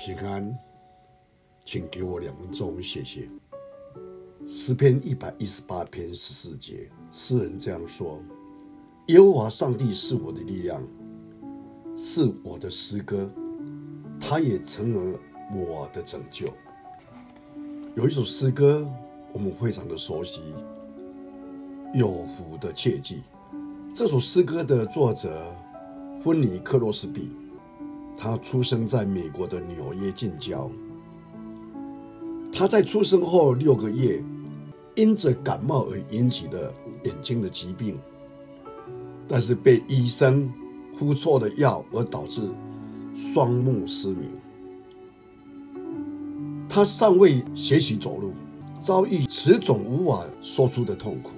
平安，请给我两分钟，谢谢。诗篇一百一十八篇十四节，诗人这样说：“耶和华上帝是我的力量，是我的诗歌，他也成了我的拯救。”有一首诗歌，我们非常的熟悉，《有福的切记》。这首诗歌的作者芬尼·克洛斯比。他出生在美国的纽约近郊。他在出生后六个月，因着感冒而引起的眼睛的疾病，但是被医生敷错了药而导致双目失明。他尚未学习走路，遭遇此种无法说出的痛苦。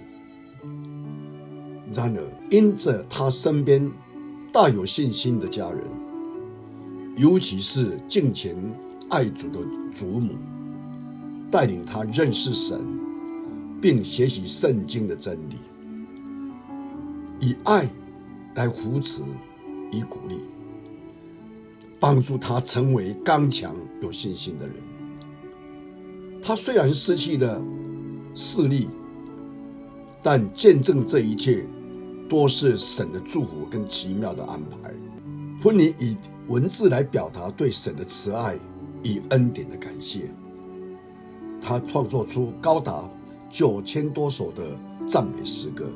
然而，因着他身边大有信心的家人。尤其是敬虔爱主的祖母，带领他认识神，并学习圣经的真理，以爱来扶持以鼓励，帮助他成为刚强有信心的人。他虽然失去了视力，但见证这一切多是神的祝福跟奇妙的安排。婚礼以文字来表达对神的慈爱与恩典的感谢。他创作出高达九千多首的赞美诗歌，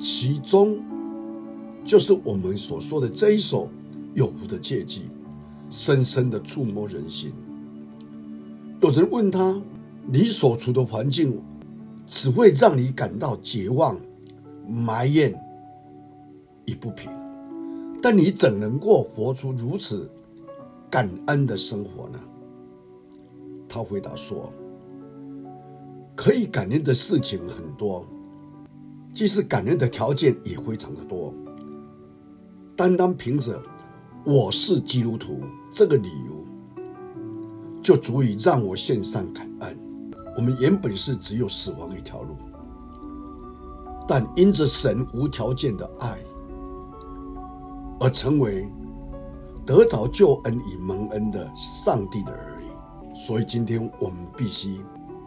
其中就是我们所说的这一首《有福的切记》，深深的触摸人心。有人问他：“你所处的环境只会让你感到绝望、埋怨与不平。”但你怎能够活出如此感恩的生活呢？他回答说：“可以感恩的事情很多，即使感恩的条件也非常的多。单单凭着我是基督徒这个理由，就足以让我献上感恩。我们原本是只有死亡一条路，但因着神无条件的爱。”而成为得着救恩与蒙恩的上帝的儿女，所以今天我们必须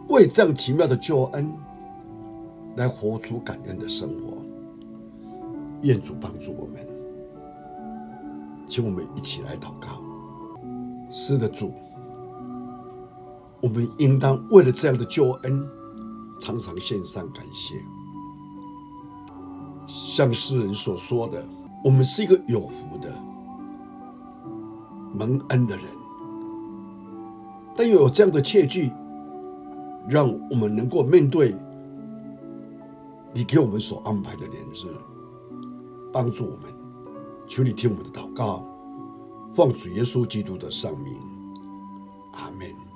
为这样奇妙的救恩来活出感恩的生活。愿主帮助我们，请我们一起来祷告。是的，主，我们应当为了这样的救恩，常常献上感谢，像诗人所说的。我们是一个有福的、蒙恩的人，但又有这样的切据，让我们能够面对你给我们所安排的年日，帮助我们。求你听我们的祷告，奉主耶稣基督的圣名，阿门。